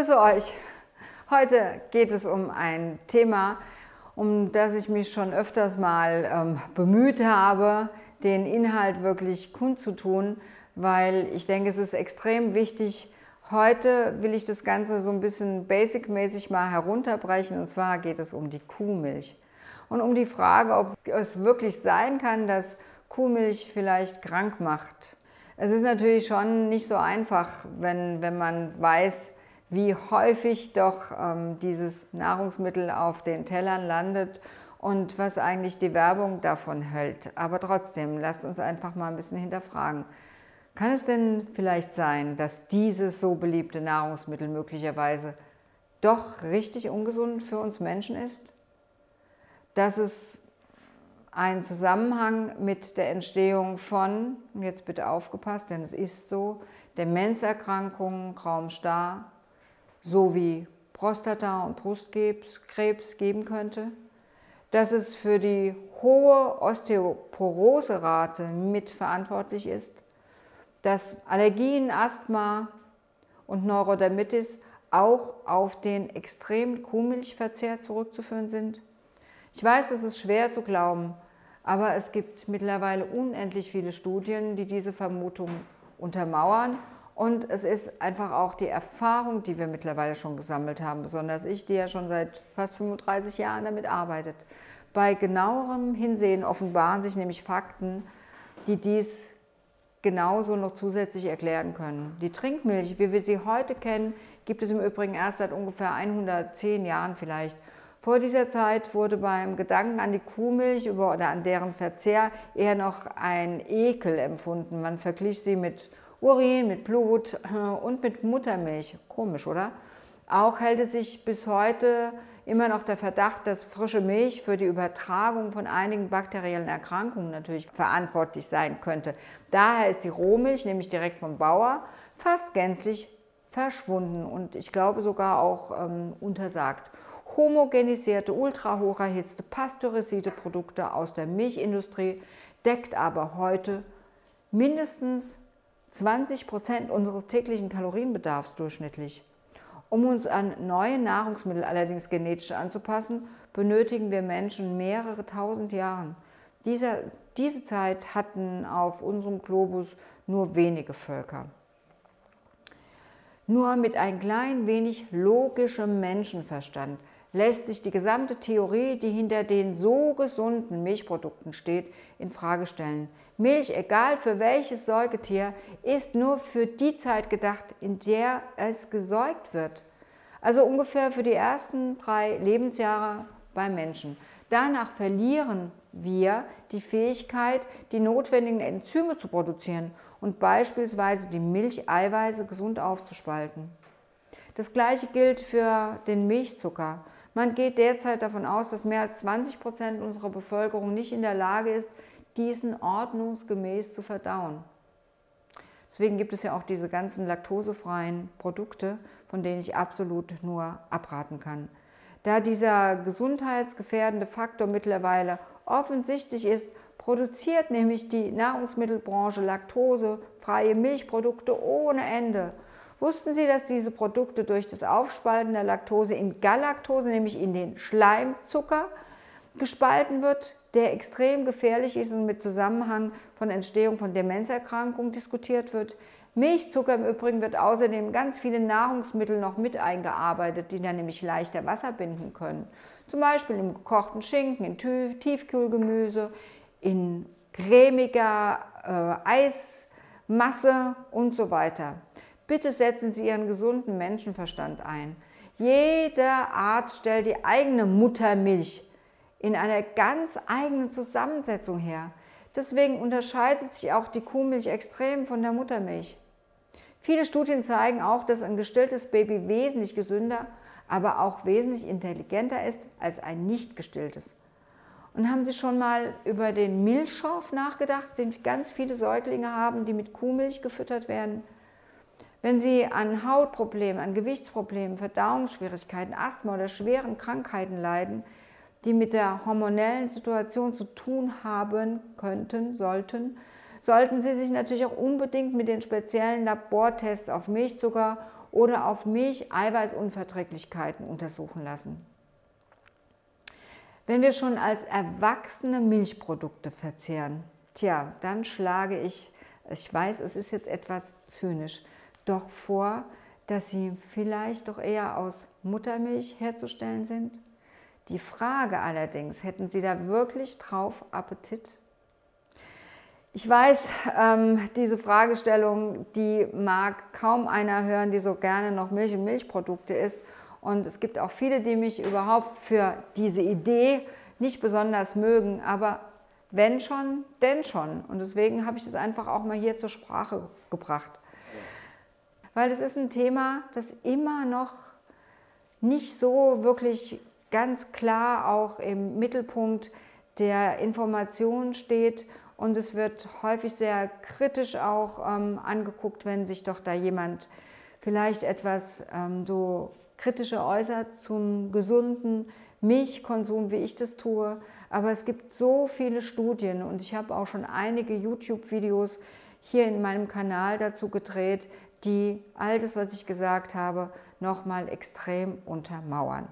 grüße euch. Heute geht es um ein Thema, um das ich mich schon öfters mal ähm, bemüht habe, den Inhalt wirklich kundzutun, weil ich denke, es ist extrem wichtig. Heute will ich das Ganze so ein bisschen basic-mäßig mal herunterbrechen und zwar geht es um die Kuhmilch und um die Frage, ob es wirklich sein kann, dass Kuhmilch vielleicht krank macht. Es ist natürlich schon nicht so einfach, wenn, wenn man weiß, wie häufig doch ähm, dieses Nahrungsmittel auf den Tellern landet und was eigentlich die Werbung davon hält. Aber trotzdem, lasst uns einfach mal ein bisschen hinterfragen. Kann es denn vielleicht sein, dass dieses so beliebte Nahrungsmittel möglicherweise doch richtig ungesund für uns Menschen ist? Dass es einen Zusammenhang mit der Entstehung von, jetzt bitte aufgepasst, denn es ist so, Demenzerkrankungen, Raum starr, sowie Prostata- und Brustkrebs geben könnte, dass es für die hohe Osteoporoserate mitverantwortlich ist, dass Allergien, Asthma und Neurodermitis auch auf den extremen Kuhmilchverzehr zurückzuführen sind. Ich weiß, es ist schwer zu glauben, aber es gibt mittlerweile unendlich viele Studien, die diese Vermutung untermauern und es ist einfach auch die Erfahrung, die wir mittlerweile schon gesammelt haben, besonders ich, die ja schon seit fast 35 Jahren damit arbeitet. Bei genauerem Hinsehen offenbaren sich nämlich Fakten, die dies genauso noch zusätzlich erklären können. Die Trinkmilch, wie wir sie heute kennen, gibt es im Übrigen erst seit ungefähr 110 Jahren vielleicht. Vor dieser Zeit wurde beim Gedanken an die Kuhmilch oder an deren Verzehr eher noch ein Ekel empfunden. Man verglich sie mit Urin, mit Blut äh, und mit Muttermilch. Komisch, oder? Auch hält es sich bis heute immer noch der Verdacht, dass frische Milch für die Übertragung von einigen bakteriellen Erkrankungen natürlich verantwortlich sein könnte. Daher ist die Rohmilch, nämlich direkt vom Bauer, fast gänzlich verschwunden und ich glaube sogar auch ähm, untersagt. Homogenisierte, ultrahoch erhitzte, pasteurisierte Produkte aus der Milchindustrie deckt aber heute mindestens 20 Prozent unseres täglichen Kalorienbedarfs durchschnittlich. Um uns an neue Nahrungsmittel allerdings genetisch anzupassen, benötigen wir Menschen mehrere tausend Jahre. Diese, diese Zeit hatten auf unserem Globus nur wenige Völker. Nur mit ein klein wenig logischem Menschenverstand lässt sich die gesamte Theorie, die hinter den so gesunden Milchprodukten steht, in Frage stellen. Milch, egal für welches Säugetier, ist nur für die Zeit gedacht, in der es gesäugt wird. Also ungefähr für die ersten drei Lebensjahre beim Menschen. Danach verlieren wir die Fähigkeit, die notwendigen Enzyme zu produzieren und beispielsweise die Milcheiweiße gesund aufzuspalten. Das gleiche gilt für den Milchzucker. Man geht derzeit davon aus, dass mehr als 20 Prozent unserer Bevölkerung nicht in der Lage ist, diesen ordnungsgemäß zu verdauen. Deswegen gibt es ja auch diese ganzen laktosefreien Produkte, von denen ich absolut nur abraten kann. Da dieser gesundheitsgefährdende Faktor mittlerweile offensichtlich ist, produziert nämlich die Nahrungsmittelbranche laktosefreie Milchprodukte ohne Ende. Wussten Sie, dass diese Produkte durch das Aufspalten der Laktose in Galaktose, nämlich in den Schleimzucker, gespalten wird, der extrem gefährlich ist und mit Zusammenhang von Entstehung von Demenzerkrankungen diskutiert wird? Milchzucker im Übrigen wird außerdem ganz viele Nahrungsmittel noch mit eingearbeitet, die dann nämlich leichter Wasser binden können. Zum Beispiel im gekochten Schinken, in Tiefkühlgemüse, in cremiger äh, Eismasse und so weiter. Bitte setzen Sie Ihren gesunden Menschenverstand ein. Jeder Arzt stellt die eigene Muttermilch in einer ganz eigenen Zusammensetzung her. Deswegen unterscheidet sich auch die Kuhmilch extrem von der Muttermilch. Viele Studien zeigen auch, dass ein gestilltes Baby wesentlich gesünder, aber auch wesentlich intelligenter ist als ein nicht gestilltes. Und haben Sie schon mal über den Milchschorf nachgedacht, den ganz viele Säuglinge haben, die mit Kuhmilch gefüttert werden? Wenn Sie an Hautproblemen, an Gewichtsproblemen, Verdauungsschwierigkeiten, Asthma oder schweren Krankheiten leiden, die mit der hormonellen Situation zu tun haben könnten, sollten, sollten Sie sich natürlich auch unbedingt mit den speziellen Labortests auf Milchzucker oder auf Milch-Eiweißunverträglichkeiten untersuchen lassen. Wenn wir schon als Erwachsene Milchprodukte verzehren, tja, dann schlage ich, ich weiß, es ist jetzt etwas zynisch, doch vor, dass sie vielleicht doch eher aus Muttermilch herzustellen sind? Die Frage allerdings, hätten Sie da wirklich drauf Appetit? Ich weiß, ähm, diese Fragestellung, die mag kaum einer hören, die so gerne noch Milch und Milchprodukte isst. Und es gibt auch viele, die mich überhaupt für diese Idee nicht besonders mögen. Aber wenn schon, denn schon. Und deswegen habe ich das einfach auch mal hier zur Sprache gebracht. Weil es ist ein Thema, das immer noch nicht so wirklich ganz klar auch im Mittelpunkt der Information steht und es wird häufig sehr kritisch auch ähm, angeguckt, wenn sich doch da jemand vielleicht etwas ähm, so kritischer äußert zum gesunden Milchkonsum, wie ich das tue. Aber es gibt so viele Studien und ich habe auch schon einige YouTube-Videos hier in meinem Kanal dazu gedreht, die all das, was ich gesagt habe, nochmal extrem untermauern.